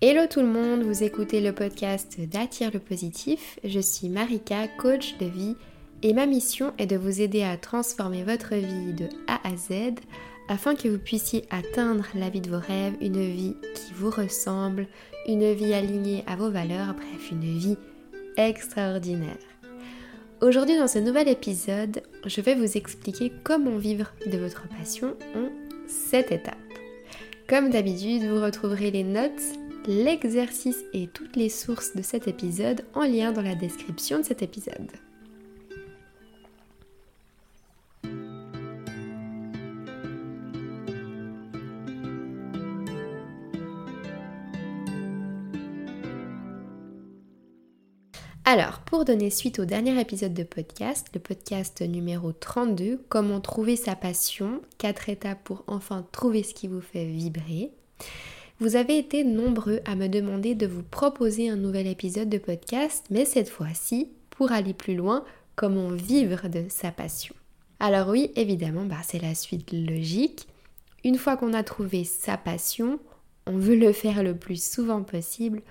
Hello tout le monde, vous écoutez le podcast d'Attire le positif. Je suis Marika, coach de vie, et ma mission est de vous aider à transformer votre vie de A à Z afin que vous puissiez atteindre la vie de vos rêves, une vie qui vous ressemble, une vie alignée à vos valeurs, bref, une vie extraordinaire. Aujourd'hui dans ce nouvel épisode, je vais vous expliquer comment vivre de votre passion en 7 étapes. Comme d'habitude, vous retrouverez les notes l'exercice et toutes les sources de cet épisode en lien dans la description de cet épisode. Alors, pour donner suite au dernier épisode de podcast, le podcast numéro 32, Comment trouver sa passion, 4 étapes pour enfin trouver ce qui vous fait vibrer, vous avez été nombreux à me demander de vous proposer un nouvel épisode de podcast, mais cette fois-ci, pour aller plus loin, comment vivre de sa passion. Alors oui, évidemment, bah, c'est la suite logique. Une fois qu'on a trouvé sa passion, on veut le faire le plus souvent possible,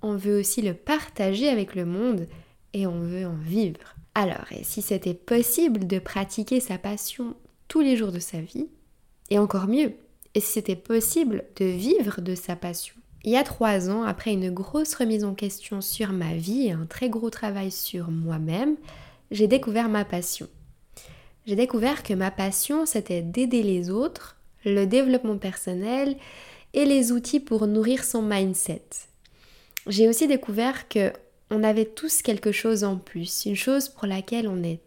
on veut aussi le partager avec le monde et on veut en vivre. Alors, et si c'était possible de pratiquer sa passion tous les jours de sa vie, et encore mieux, et si c'était possible de vivre de sa passion. Il y a trois ans, après une grosse remise en question sur ma vie et un très gros travail sur moi-même, j'ai découvert ma passion. J'ai découvert que ma passion, c'était d'aider les autres, le développement personnel et les outils pour nourrir son mindset. J'ai aussi découvert que on avait tous quelque chose en plus, une chose pour laquelle on est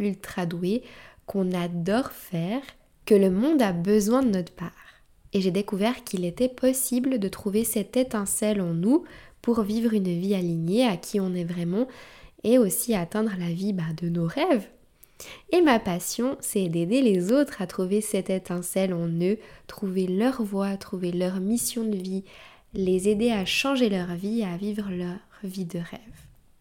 ultra doué, qu'on adore faire, que le monde a besoin de notre part et j'ai découvert qu'il était possible de trouver cette étincelle en nous pour vivre une vie alignée à qui on est vraiment et aussi atteindre la vie bah, de nos rêves. Et ma passion, c'est d'aider les autres à trouver cette étincelle en eux, trouver leur voie, trouver leur mission de vie, les aider à changer leur vie, à vivre leur vie de rêve.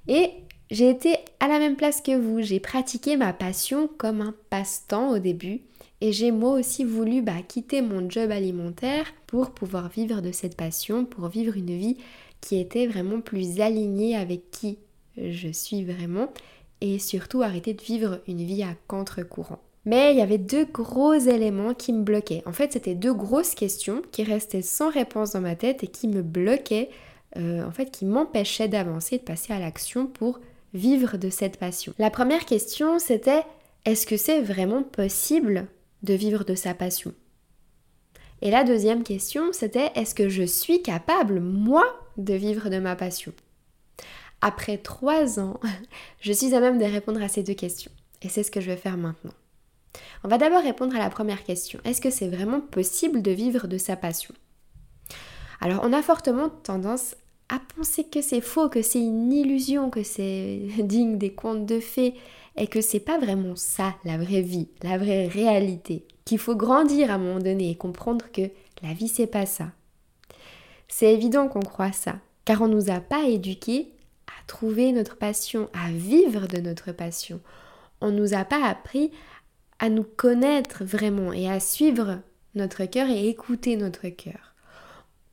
Et j'ai été à la même place que vous, j'ai pratiqué ma passion comme un passe-temps au début et j'ai moi aussi voulu bah, quitter mon job alimentaire pour pouvoir vivre de cette passion, pour vivre une vie qui était vraiment plus alignée avec qui je suis vraiment et surtout arrêter de vivre une vie à contre-courant. Mais il y avait deux gros éléments qui me bloquaient. En fait, c'était deux grosses questions qui restaient sans réponse dans ma tête et qui me bloquaient, euh, en fait, qui m'empêchaient d'avancer, de passer à l'action pour vivre de cette passion. La première question, c'était est-ce que c'est vraiment possible de vivre de sa passion Et la deuxième question, c'était est-ce que je suis capable, moi, de vivre de ma passion? Après trois ans, je suis à même de répondre à ces deux questions. Et c'est ce que je vais faire maintenant. On va d'abord répondre à la première question. Est-ce que c'est vraiment possible de vivre de sa passion? Alors, on a fortement tendance à penser que c'est faux, que c'est une illusion, que c'est digne des contes de fées, et que c'est pas vraiment ça la vraie vie, la vraie réalité. Qu'il faut grandir à un moment donné et comprendre que la vie c'est pas ça. C'est évident qu'on croit ça, car on nous a pas éduqués à trouver notre passion, à vivre de notre passion. On nous a pas appris à nous connaître vraiment et à suivre notre cœur et écouter notre cœur.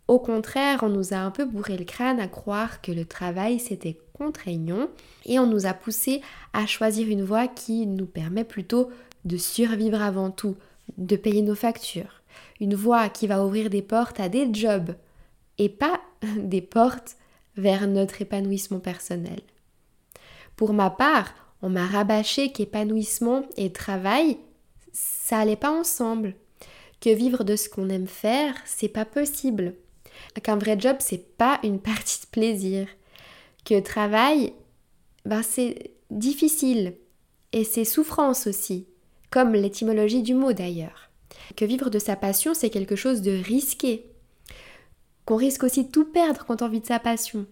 Au contraire, on nous a un peu bourré le crâne à croire que le travail c'était contraignant et on nous a poussé à choisir une voie qui nous permet plutôt de survivre avant tout, de payer nos factures. Une voie qui va ouvrir des portes à des jobs et pas des portes vers notre épanouissement personnel. Pour ma part, on m'a rabâché qu'épanouissement et travail, ça allait pas ensemble. Que vivre de ce qu'on aime faire, c'est pas possible. Qu'un vrai job, c'est pas une partie de plaisir que travail, ben c'est difficile et c'est souffrance aussi, comme l'étymologie du mot d'ailleurs. Que vivre de sa passion, c'est quelque chose de risqué. Qu'on risque aussi de tout perdre quand on vit de sa passion.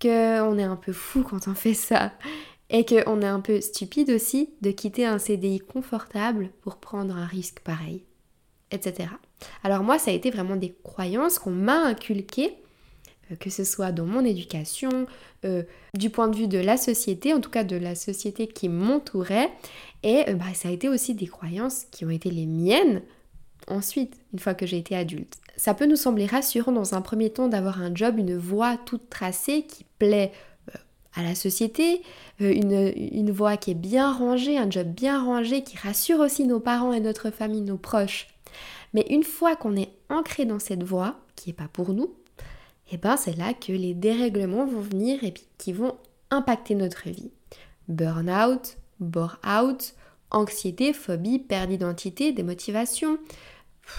Qu'on est un peu fou quand on fait ça. Et qu'on est un peu stupide aussi de quitter un CDI confortable pour prendre un risque pareil. Etc. Alors moi, ça a été vraiment des croyances qu'on m'a inculquées euh, que ce soit dans mon éducation, euh, du point de vue de la société, en tout cas de la société qui m'entourait. Et euh, bah, ça a été aussi des croyances qui ont été les miennes ensuite, une fois que j'ai été adulte. Ça peut nous sembler rassurant dans un premier temps d'avoir un job, une voie toute tracée qui plaît à la société, une, une voie qui est bien rangée, un job bien rangé qui rassure aussi nos parents et notre famille, nos proches. Mais une fois qu'on est ancré dans cette voie, qui n'est pas pour nous, eh ben c'est là que les dérèglements vont venir et qui vont impacter notre vie. Burnout, bore-out, anxiété, phobie, perte d'identité, démotivation,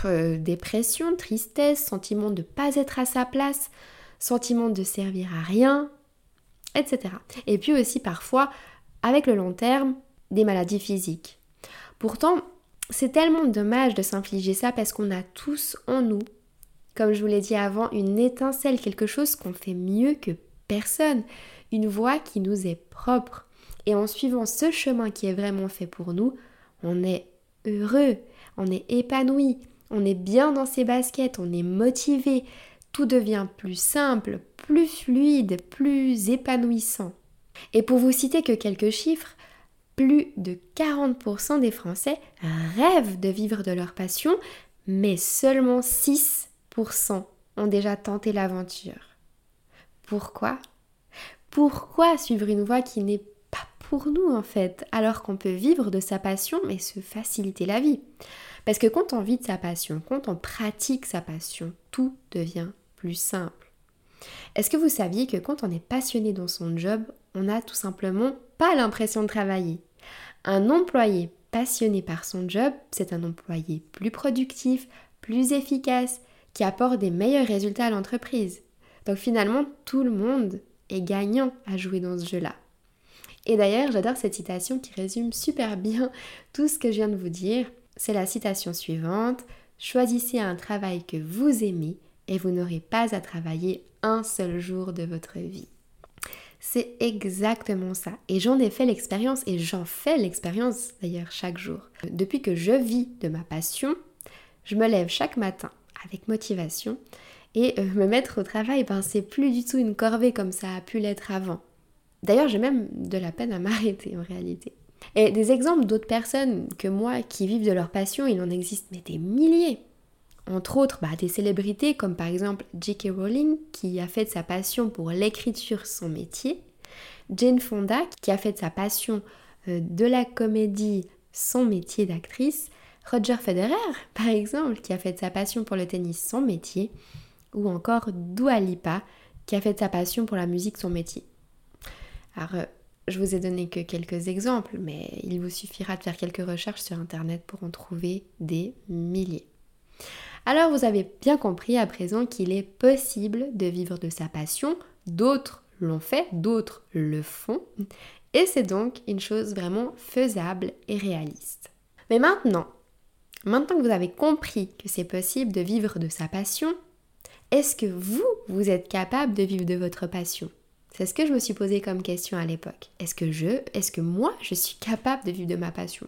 euh, dépression, tristesse, sentiment de ne pas être à sa place, sentiment de servir à rien, etc. Et puis aussi parfois, avec le long terme, des maladies physiques. Pourtant, c'est tellement dommage de s'infliger ça parce qu'on a tous en nous, comme je vous l'ai dit avant, une étincelle, quelque chose qu'on fait mieux que personne, une voix qui nous est propre. Et en suivant ce chemin qui est vraiment fait pour nous, on est heureux, on est épanoui, on est bien dans ses baskets, on est motivé, tout devient plus simple, plus fluide, plus épanouissant. Et pour vous citer que quelques chiffres, plus de 40% des Français rêvent de vivre de leur passion, mais seulement 6% ont déjà tenté l'aventure. Pourquoi? Pourquoi suivre une voie qui n'est pas pour nous en fait, alors qu'on peut vivre de sa passion mais se faciliter la vie? Parce que quand on vit de sa passion, quand on pratique sa passion, tout devient plus simple. Est-ce que vous saviez que quand on est passionné dans son job, on n'a tout simplement pas l'impression de travailler? Un employé passionné par son job, c'est un employé plus productif, plus efficace, qui apporte des meilleurs résultats à l'entreprise. Donc finalement, tout le monde est gagnant à jouer dans ce jeu-là. Et d'ailleurs, j'adore cette citation qui résume super bien tout ce que je viens de vous dire. C'est la citation suivante. Choisissez un travail que vous aimez et vous n'aurez pas à travailler un seul jour de votre vie. C'est exactement ça. Et j'en ai fait l'expérience et j'en fais l'expérience d'ailleurs chaque jour. Depuis que je vis de ma passion, je me lève chaque matin avec motivation et euh, me mettre au travail, ben, c'est plus du tout une corvée comme ça a pu l'être avant. D'ailleurs, j'ai même de la peine à m'arrêter en réalité. Et des exemples d'autres personnes que moi qui vivent de leur passion, il en existe mais des milliers. Entre autres, bah, des célébrités comme par exemple J.K. Rowling qui a fait de sa passion pour l'écriture son métier, Jane Fonda qui a fait de sa passion euh, de la comédie son métier d'actrice, Roger Federer par exemple qui a fait de sa passion pour le tennis son métier, ou encore Dua Lipa qui a fait de sa passion pour la musique son métier. Alors, euh, je vous ai donné que quelques exemples, mais il vous suffira de faire quelques recherches sur Internet pour en trouver des milliers. Alors vous avez bien compris à présent qu'il est possible de vivre de sa passion, d'autres l'ont fait, d'autres le font, et c'est donc une chose vraiment faisable et réaliste. Mais maintenant, maintenant que vous avez compris que c'est possible de vivre de sa passion, est-ce que vous, vous êtes capable de vivre de votre passion? C'est ce que je me suis posé comme question à l'époque. Est-ce que je, est-ce que moi, je suis capable de vivre de ma passion?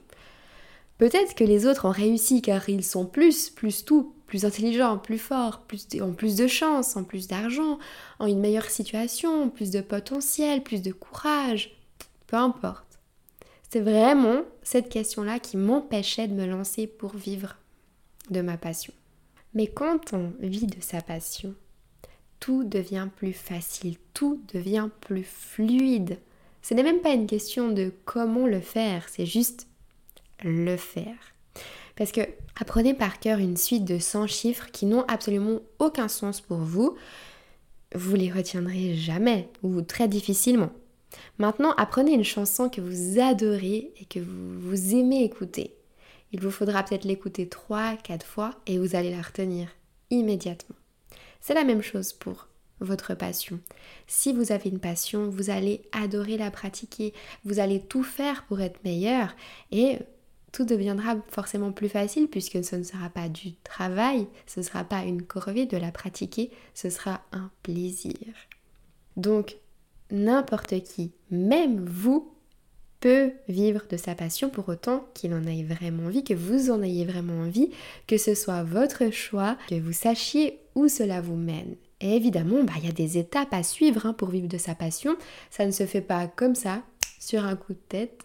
Peut-être que les autres ont réussi car ils sont plus, plus tout, plus intelligents, plus forts, ont plus de chance, ont plus d'argent, ont une meilleure situation, plus de potentiel, plus de courage. Peu importe. C'est vraiment cette question-là qui m'empêchait de me lancer pour vivre de ma passion. Mais quand on vit de sa passion, tout devient plus facile, tout devient plus fluide. Ce n'est même pas une question de comment le faire, c'est juste le faire. Parce que apprenez par cœur une suite de 100 chiffres qui n'ont absolument aucun sens pour vous. Vous les retiendrez jamais ou très difficilement. Maintenant, apprenez une chanson que vous adorez et que vous, vous aimez écouter. Il vous faudra peut-être l'écouter 3, 4 fois et vous allez la retenir immédiatement. C'est la même chose pour votre passion. Si vous avez une passion, vous allez adorer la pratiquer, vous allez tout faire pour être meilleur et tout deviendra forcément plus facile puisque ce ne sera pas du travail, ce ne sera pas une corvée de la pratiquer, ce sera un plaisir. Donc, n'importe qui, même vous, peut vivre de sa passion pour autant qu'il en ait vraiment envie, que vous en ayez vraiment envie, que ce soit votre choix, que vous sachiez où cela vous mène. Et évidemment, bah, il y a des étapes à suivre hein, pour vivre de sa passion. Ça ne se fait pas comme ça, sur un coup de tête.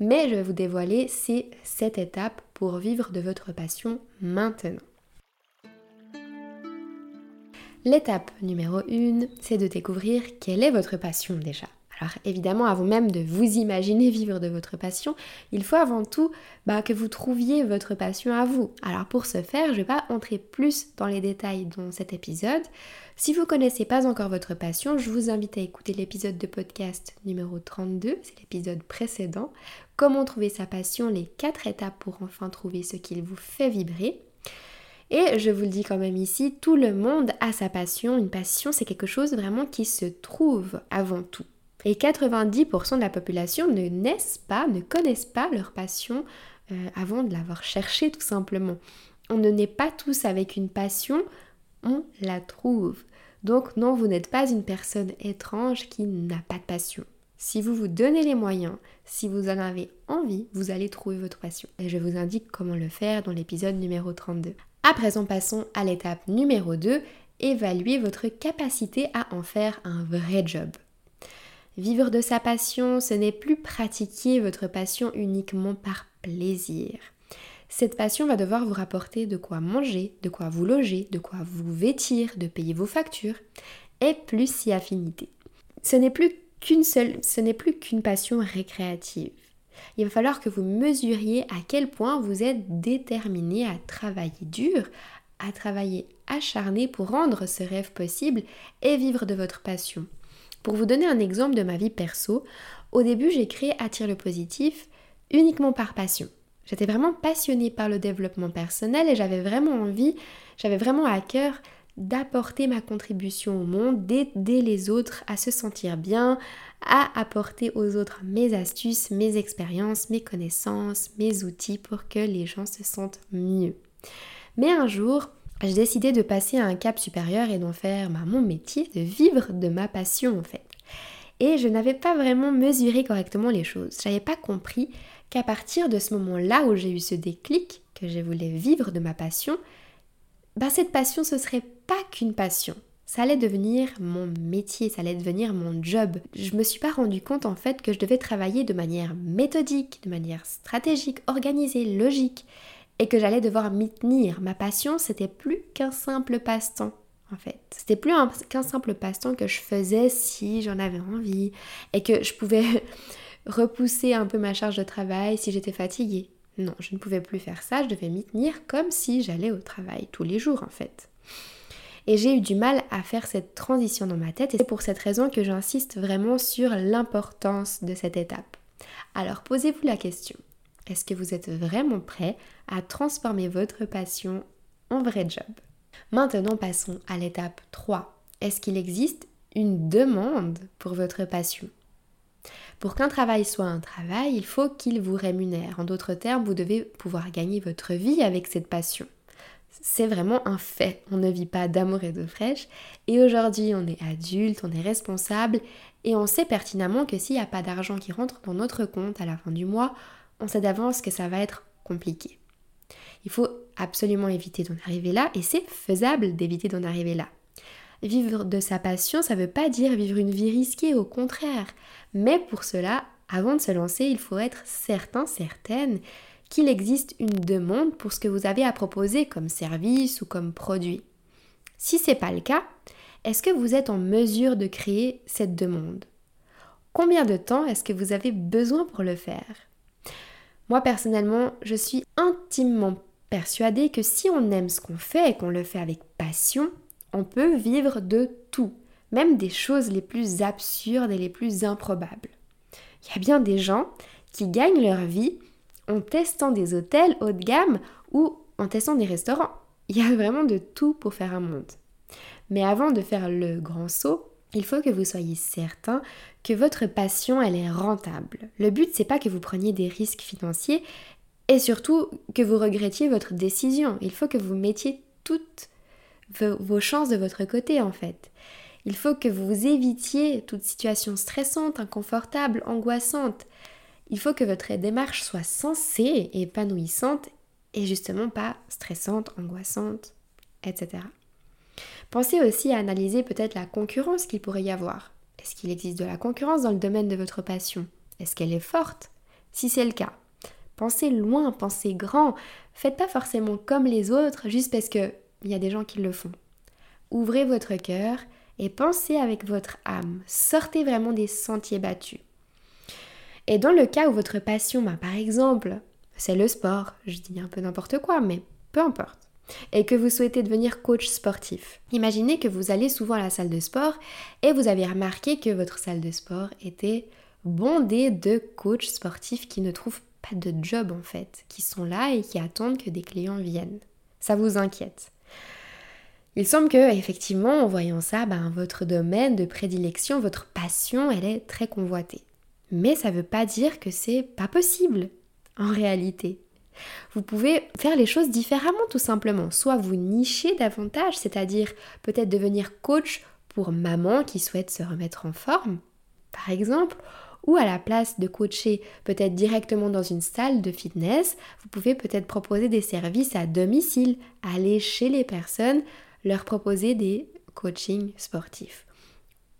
Mais je vais vous dévoiler ces 7 étapes pour vivre de votre passion maintenant. L'étape numéro 1, c'est de découvrir quelle est votre passion déjà. Alors évidemment, avant même de vous imaginer vivre de votre passion, il faut avant tout bah, que vous trouviez votre passion à vous. Alors pour ce faire, je ne vais pas entrer plus dans les détails dans cet épisode. Si vous ne connaissez pas encore votre passion, je vous invite à écouter l'épisode de podcast numéro 32, c'est l'épisode précédent, Comment trouver sa passion, les 4 étapes pour enfin trouver ce qui vous fait vibrer. Et je vous le dis quand même ici, tout le monde a sa passion. Une passion, c'est quelque chose vraiment qui se trouve avant tout. Et 90% de la population ne naissent pas, ne connaissent pas leur passion euh, avant de l'avoir cherchée tout simplement. On ne naît pas tous avec une passion, on la trouve. Donc non, vous n'êtes pas une personne étrange qui n'a pas de passion. Si vous vous donnez les moyens, si vous en avez envie, vous allez trouver votre passion. Et je vous indique comment le faire dans l'épisode numéro 32. À présent, passons à l'étape numéro 2, évaluer votre capacité à en faire un vrai job. Vivre de sa passion, ce n'est plus pratiquer votre passion uniquement par plaisir. Cette passion va devoir vous rapporter de quoi manger, de quoi vous loger, de quoi vous vêtir, de payer vos factures, et plus si affinité. Ce n'est plus qu'une seule, ce n'est plus qu'une passion récréative. Il va falloir que vous mesuriez à quel point vous êtes déterminé à travailler dur, à travailler acharné pour rendre ce rêve possible et vivre de votre passion. Pour vous donner un exemple de ma vie perso, au début j'ai créé Attire le positif uniquement par passion. J'étais vraiment passionnée par le développement personnel et j'avais vraiment envie, j'avais vraiment à cœur d'apporter ma contribution au monde, d'aider les autres à se sentir bien, à apporter aux autres mes astuces, mes expériences, mes connaissances, mes outils pour que les gens se sentent mieux. Mais un jour, j'ai décidé de passer à un cap supérieur et d'en faire bah, mon métier, de vivre de ma passion en fait. Et je n'avais pas vraiment mesuré correctement les choses. Je n'avais pas compris qu'à partir de ce moment-là où j'ai eu ce déclic, que je voulais vivre de ma passion, bah, cette passion ce serait pas qu'une passion. Ça allait devenir mon métier, ça allait devenir mon job. Je me suis pas rendu compte en fait que je devais travailler de manière méthodique, de manière stratégique, organisée, logique et que j'allais devoir m'y tenir. Ma passion, c'était plus qu'un simple passe-temps. En fait, c'était plus qu'un simple passe-temps que je faisais si j'en avais envie et que je pouvais repousser un peu ma charge de travail si j'étais fatiguée. Non, je ne pouvais plus faire ça, je devais m'y tenir comme si j'allais au travail tous les jours en fait. Et j'ai eu du mal à faire cette transition dans ma tête et c'est pour cette raison que j'insiste vraiment sur l'importance de cette étape. Alors posez-vous la question, est-ce que vous êtes vraiment prêt à transformer votre passion en vrai job? Maintenant, passons à l'étape 3. Est-ce qu'il existe une demande pour votre passion? Pour qu'un travail soit un travail, il faut qu'il vous rémunère. En d'autres termes, vous devez pouvoir gagner votre vie avec cette passion. C'est vraiment un fait. On ne vit pas d'amour et de fraîche. Et aujourd'hui, on est adulte, on est responsable et on sait pertinemment que s'il n'y a pas d'argent qui rentre dans notre compte à la fin du mois, on sait d'avance que ça va être compliqué. Il faut absolument éviter d'en arriver là et c'est faisable d'éviter d'en arriver là. Vivre de sa passion, ça ne veut pas dire vivre une vie risquée, au contraire. Mais pour cela, avant de se lancer, il faut être certain, certaine qu'il existe une demande pour ce que vous avez à proposer comme service ou comme produit. Si ce n'est pas le cas, est-ce que vous êtes en mesure de créer cette demande? Combien de temps est-ce que vous avez besoin pour le faire? Moi personnellement, je suis intimement persuadée que si on aime ce qu'on fait et qu'on le fait avec passion, on peut vivre de tout, même des choses les plus absurdes et les plus improbables. Il y a bien des gens qui gagnent leur vie en testant des hôtels haut de gamme ou en testant des restaurants. Il y a vraiment de tout pour faire un monde. Mais avant de faire le grand saut, il faut que vous soyez certain que votre passion, elle est rentable. Le but, c'est pas que vous preniez des risques financiers et surtout que vous regrettiez votre décision. Il faut que vous mettiez toutes vos chances de votre côté, en fait. Il faut que vous évitiez toute situation stressante, inconfortable, angoissante. Il faut que votre démarche soit sensée épanouissante et justement pas stressante, angoissante, etc. Pensez aussi à analyser peut-être la concurrence qu'il pourrait y avoir. Est-ce qu'il existe de la concurrence dans le domaine de votre passion? Est-ce qu'elle est forte? Si c'est le cas, pensez loin, pensez grand. Faites pas forcément comme les autres juste parce qu'il y a des gens qui le font. Ouvrez votre cœur et pensez avec votre âme. Sortez vraiment des sentiers battus. Et dans le cas où votre passion, bah, par exemple, c'est le sport, je dis un peu n'importe quoi, mais peu importe, et que vous souhaitez devenir coach sportif. Imaginez que vous allez souvent à la salle de sport et vous avez remarqué que votre salle de sport était bondée de coachs sportifs qui ne trouvent pas de job en fait, qui sont là et qui attendent que des clients viennent. Ça vous inquiète. Il semble que, effectivement, en voyant ça, ben, votre domaine de prédilection, votre passion, elle est très convoitée. Mais ça ne veut pas dire que c'est pas possible, en réalité. Vous pouvez faire les choses différemment tout simplement. Soit vous nichez davantage, c'est-à-dire peut-être devenir coach pour maman qui souhaite se remettre en forme, par exemple, ou à la place de coacher peut-être directement dans une salle de fitness, vous pouvez peut-être proposer des services à domicile, aller chez les personnes, leur proposer des coachings sportifs.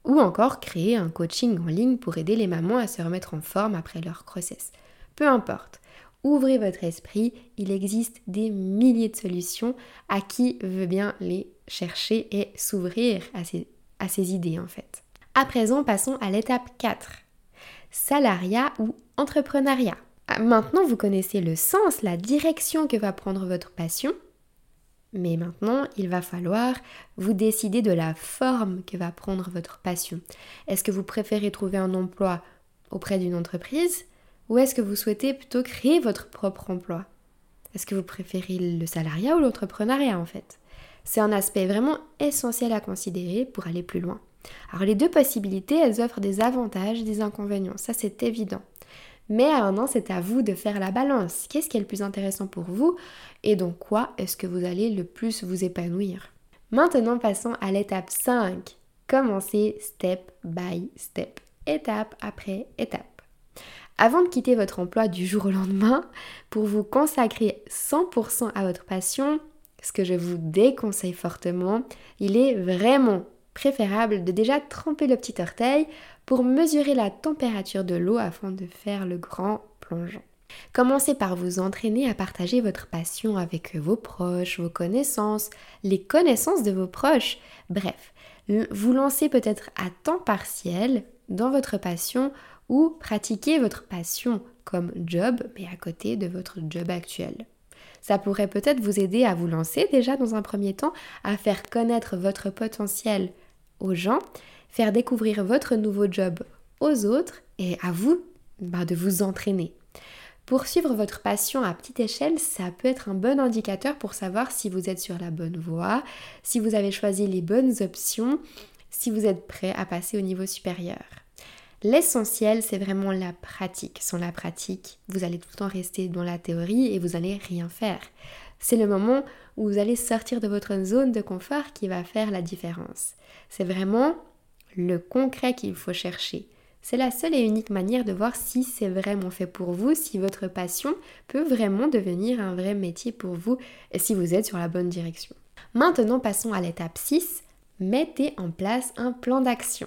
Ou encore créer un coaching en ligne pour aider les mamans à se remettre en forme après leur grossesse. Peu importe. Ouvrez votre esprit, il existe des milliers de solutions à qui veut bien les chercher et s'ouvrir à ces, à ces idées en fait. À présent, passons à l'étape 4. Salariat ou entrepreneuriat. Ah, maintenant, vous connaissez le sens, la direction que va prendre votre passion. Mais maintenant, il va falloir vous décider de la forme que va prendre votre passion. Est-ce que vous préférez trouver un emploi auprès d'une entreprise ou est-ce que vous souhaitez plutôt créer votre propre emploi? Est-ce que vous préférez le salariat ou l'entrepreneuriat en fait? C'est un aspect vraiment essentiel à considérer pour aller plus loin. Alors les deux possibilités, elles offrent des avantages des inconvénients, ça c'est évident. Mais maintenant, c'est à vous de faire la balance. Qu'est-ce qui est le plus intéressant pour vous? Et dans quoi est-ce que vous allez le plus vous épanouir? Maintenant, passons à l'étape 5. Commencez step by step, étape après étape. Avant de quitter votre emploi du jour au lendemain pour vous consacrer 100% à votre passion, ce que je vous déconseille fortement, il est vraiment préférable de déjà tremper le petit orteil pour mesurer la température de l'eau afin de faire le grand plongeon. Commencez par vous entraîner à partager votre passion avec vos proches, vos connaissances, les connaissances de vos proches. Bref, vous lancez peut-être à temps partiel dans votre passion ou pratiquer votre passion comme job, mais à côté de votre job actuel. Ça pourrait peut-être vous aider à vous lancer déjà dans un premier temps, à faire connaître votre potentiel aux gens, faire découvrir votre nouveau job aux autres et à vous bah, de vous entraîner. Poursuivre votre passion à petite échelle, ça peut être un bon indicateur pour savoir si vous êtes sur la bonne voie, si vous avez choisi les bonnes options, si vous êtes prêt à passer au niveau supérieur. L'essentiel, c'est vraiment la pratique. Sans la pratique, vous allez tout le temps rester dans la théorie et vous allez rien faire. C'est le moment où vous allez sortir de votre zone de confort qui va faire la différence. C'est vraiment le concret qu'il faut chercher. C'est la seule et unique manière de voir si c'est vraiment fait pour vous, si votre passion peut vraiment devenir un vrai métier pour vous et si vous êtes sur la bonne direction. Maintenant, passons à l'étape 6. Mettez en place un plan d'action.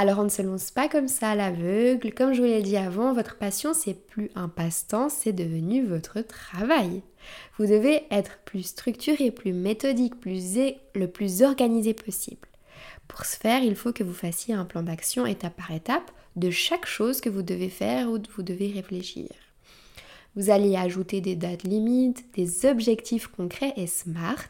Alors on ne se lance pas comme ça à l'aveugle. Comme je vous l'ai dit avant, votre passion c'est plus un passe-temps, c'est devenu votre travail. Vous devez être plus structuré, plus méthodique, plus le plus organisé possible. Pour ce faire, il faut que vous fassiez un plan d'action étape par étape de chaque chose que vous devez faire ou que vous devez réfléchir. Vous allez ajouter des dates limites, des objectifs concrets et smart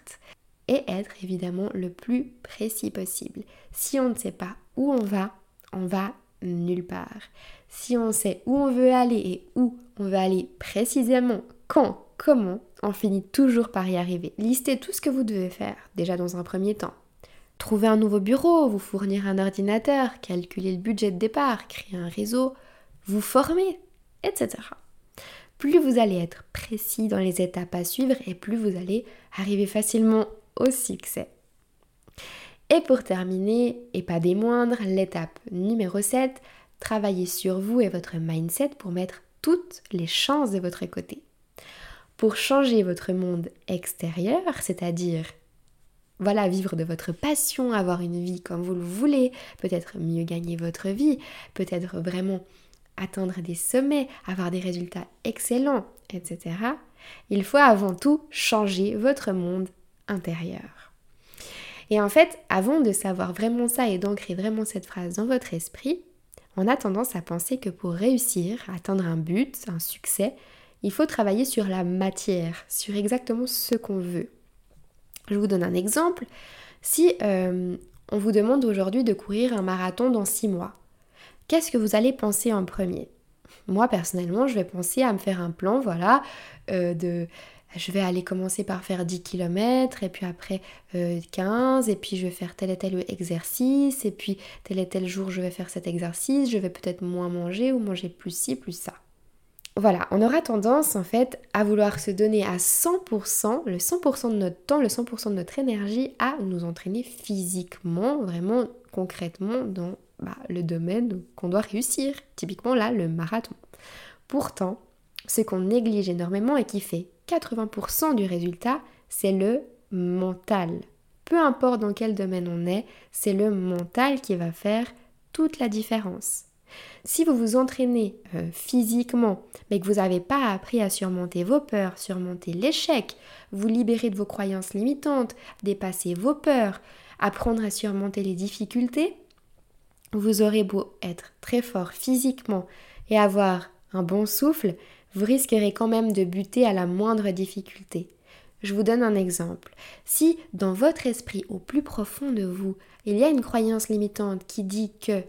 et être évidemment le plus précis possible. Si on ne sait pas où on va, on va nulle part. Si on sait où on veut aller et où on veut aller précisément, quand, comment, on finit toujours par y arriver. Listez tout ce que vous devez faire, déjà dans un premier temps. Trouver un nouveau bureau, vous fournir un ordinateur, calculer le budget de départ, créer un réseau, vous former, etc. Plus vous allez être précis dans les étapes à suivre et plus vous allez arriver facilement au succès. Et pour terminer, et pas des moindres, l'étape numéro 7, travaillez sur vous et votre mindset pour mettre toutes les chances de votre côté. Pour changer votre monde extérieur, c'est-à-dire voilà, vivre de votre passion, avoir une vie comme vous le voulez, peut-être mieux gagner votre vie, peut-être vraiment atteindre des sommets, avoir des résultats excellents, etc., il faut avant tout changer votre monde intérieur. Et en fait, avant de savoir vraiment ça et d'ancrer vraiment cette phrase dans votre esprit, on a tendance à penser que pour réussir, atteindre un but, un succès, il faut travailler sur la matière, sur exactement ce qu'on veut. Je vous donne un exemple. Si euh, on vous demande aujourd'hui de courir un marathon dans six mois, qu'est-ce que vous allez penser en premier? Moi personnellement, je vais penser à me faire un plan, voilà, euh, de je vais aller commencer par faire 10 km et puis après 15 euh, et puis je vais faire tel et tel exercice et puis tel et tel jour je vais faire cet exercice, je vais peut-être moins manger ou manger plus ci, plus ça. Voilà, on aura tendance en fait à vouloir se donner à 100%, le 100% de notre temps, le 100% de notre énergie à nous entraîner physiquement, vraiment concrètement dans bah, le domaine qu'on doit réussir, typiquement là le marathon. Pourtant, ce qu'on néglige énormément et qui fait 80% du résultat, c'est le mental. Peu importe dans quel domaine on est, c'est le mental qui va faire toute la différence. Si vous vous entraînez euh, physiquement, mais que vous n'avez pas appris à surmonter vos peurs, surmonter l'échec, vous libérer de vos croyances limitantes, dépasser vos peurs, apprendre à surmonter les difficultés, vous aurez beau être très fort physiquement et avoir un bon souffle, vous risquerez quand même de buter à la moindre difficulté. Je vous donne un exemple. Si dans votre esprit, au plus profond de vous, il y a une croyance limitante qui dit que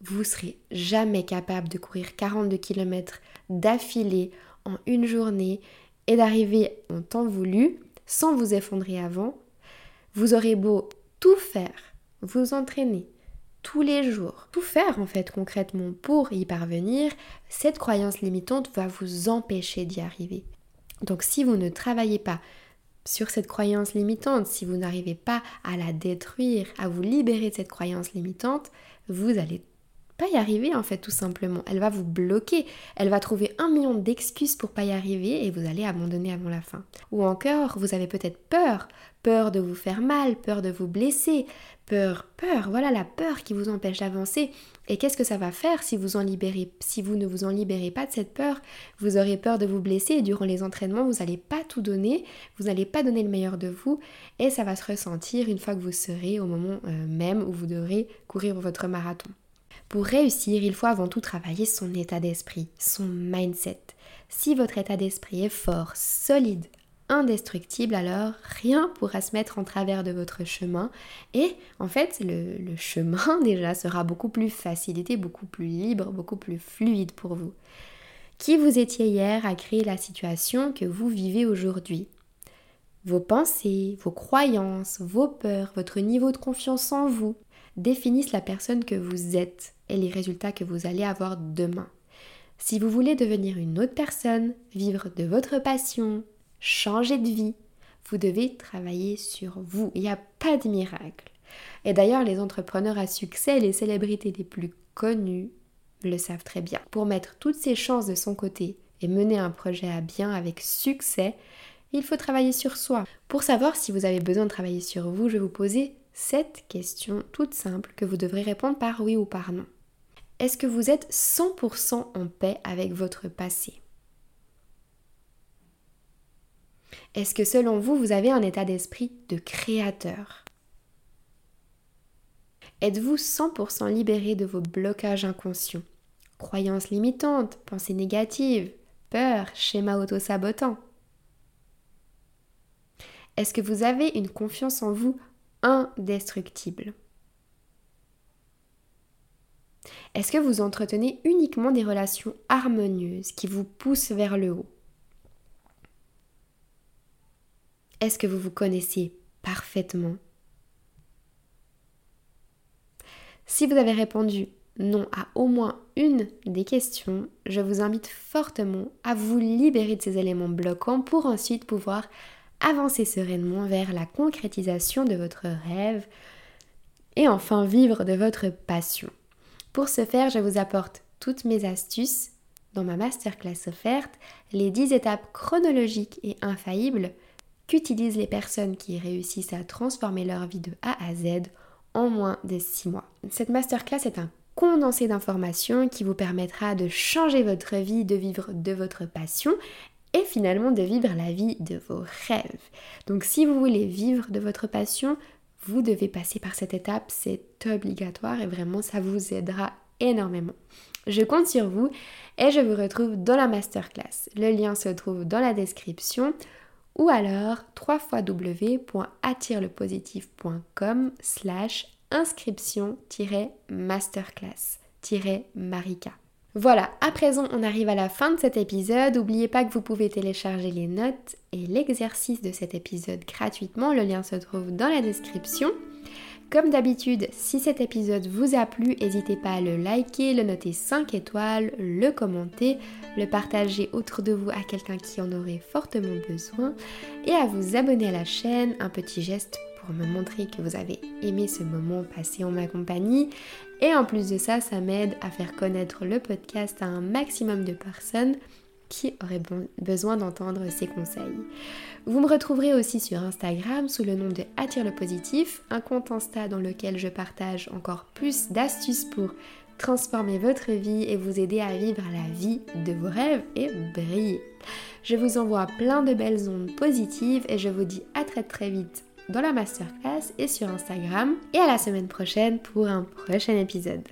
vous serez jamais capable de courir 42 km d'affilée en une journée et d'arriver en temps voulu sans vous effondrer avant, vous aurez beau tout faire, vous entraîner, tous les jours. Tout faire en fait concrètement pour y parvenir, cette croyance limitante va vous empêcher d'y arriver. Donc si vous ne travaillez pas sur cette croyance limitante, si vous n'arrivez pas à la détruire, à vous libérer de cette croyance limitante, vous allez pas y arriver en fait tout simplement. Elle va vous bloquer. Elle va trouver un million d'excuses pour pas y arriver et vous allez abandonner avant la fin. Ou encore, vous avez peut-être peur, peur de vous faire mal, peur de vous blesser, peur, peur, voilà la peur qui vous empêche d'avancer. Et qu'est-ce que ça va faire si vous en libérez si vous ne vous en libérez pas de cette peur? Vous aurez peur de vous blesser et durant les entraînements, vous n'allez pas tout donner, vous n'allez pas donner le meilleur de vous et ça va se ressentir une fois que vous serez au moment euh, même où vous devrez courir votre marathon. Pour réussir, il faut avant tout travailler son état d'esprit, son mindset. Si votre état d'esprit est fort, solide, indestructible, alors rien pourra se mettre en travers de votre chemin. Et en fait, le, le chemin déjà sera beaucoup plus facilité, beaucoup plus libre, beaucoup plus fluide pour vous. Qui vous étiez hier a créé la situation que vous vivez aujourd'hui. Vos pensées, vos croyances, vos peurs, votre niveau de confiance en vous définissent la personne que vous êtes et les résultats que vous allez avoir demain. Si vous voulez devenir une autre personne, vivre de votre passion, changer de vie, vous devez travailler sur vous. Il n'y a pas de miracle. Et d'ailleurs, les entrepreneurs à succès, les célébrités les plus connues, le savent très bien. Pour mettre toutes ses chances de son côté et mener un projet à bien avec succès, il faut travailler sur soi. Pour savoir si vous avez besoin de travailler sur vous, je vais vous poser cette question toute simple que vous devrez répondre par oui ou par non. Est-ce que vous êtes 100% en paix avec votre passé? Est-ce que selon vous, vous avez un état d'esprit de créateur? Êtes-vous 100% libéré de vos blocages inconscients? Croyances limitantes, pensées négatives, peurs, schémas auto-sabotants Est-ce que vous avez une confiance en vous indestructible. Est-ce que vous entretenez uniquement des relations harmonieuses qui vous poussent vers le haut? Est-ce que vous vous connaissez parfaitement? Si vous avez répondu non à au moins une des questions, je vous invite fortement à vous libérer de ces éléments bloquants pour ensuite pouvoir avancer sereinement vers la concrétisation de votre rêve et enfin vivre de votre passion. Pour ce faire, je vous apporte toutes mes astuces dans ma masterclass offerte, les 10 étapes chronologiques et infaillibles qu'utilisent les personnes qui réussissent à transformer leur vie de A à Z en moins de 6 mois. Cette masterclass est un condensé d'informations qui vous permettra de changer votre vie, de vivre de votre passion et finalement de vivre la vie de vos rêves. Donc si vous voulez vivre de votre passion, vous devez passer par cette étape, c'est obligatoire et vraiment ça vous aidera énormément. Je compte sur vous et je vous retrouve dans la masterclass. Le lien se trouve dans la description ou alors www.attirelepositif.com slash inscription-masterclass-marika. Voilà, à présent on arrive à la fin de cet épisode. N'oubliez pas que vous pouvez télécharger les notes et l'exercice de cet épisode gratuitement. Le lien se trouve dans la description. Comme d'habitude, si cet épisode vous a plu, n'hésitez pas à le liker, le noter 5 étoiles, le commenter, le partager autour de vous à quelqu'un qui en aurait fortement besoin et à vous abonner à la chaîne, un petit geste pour me montrer que vous avez aimé ce moment passé en ma compagnie. Et en plus de ça, ça m'aide à faire connaître le podcast à un maximum de personnes qui auraient besoin d'entendre ces conseils. Vous me retrouverez aussi sur Instagram sous le nom de Attire le Positif, un compte Insta dans lequel je partage encore plus d'astuces pour transformer votre vie et vous aider à vivre la vie de vos rêves et briller. Je vous envoie plein de belles ondes positives et je vous dis à très très vite dans la masterclass et sur Instagram. Et à la semaine prochaine pour un prochain épisode.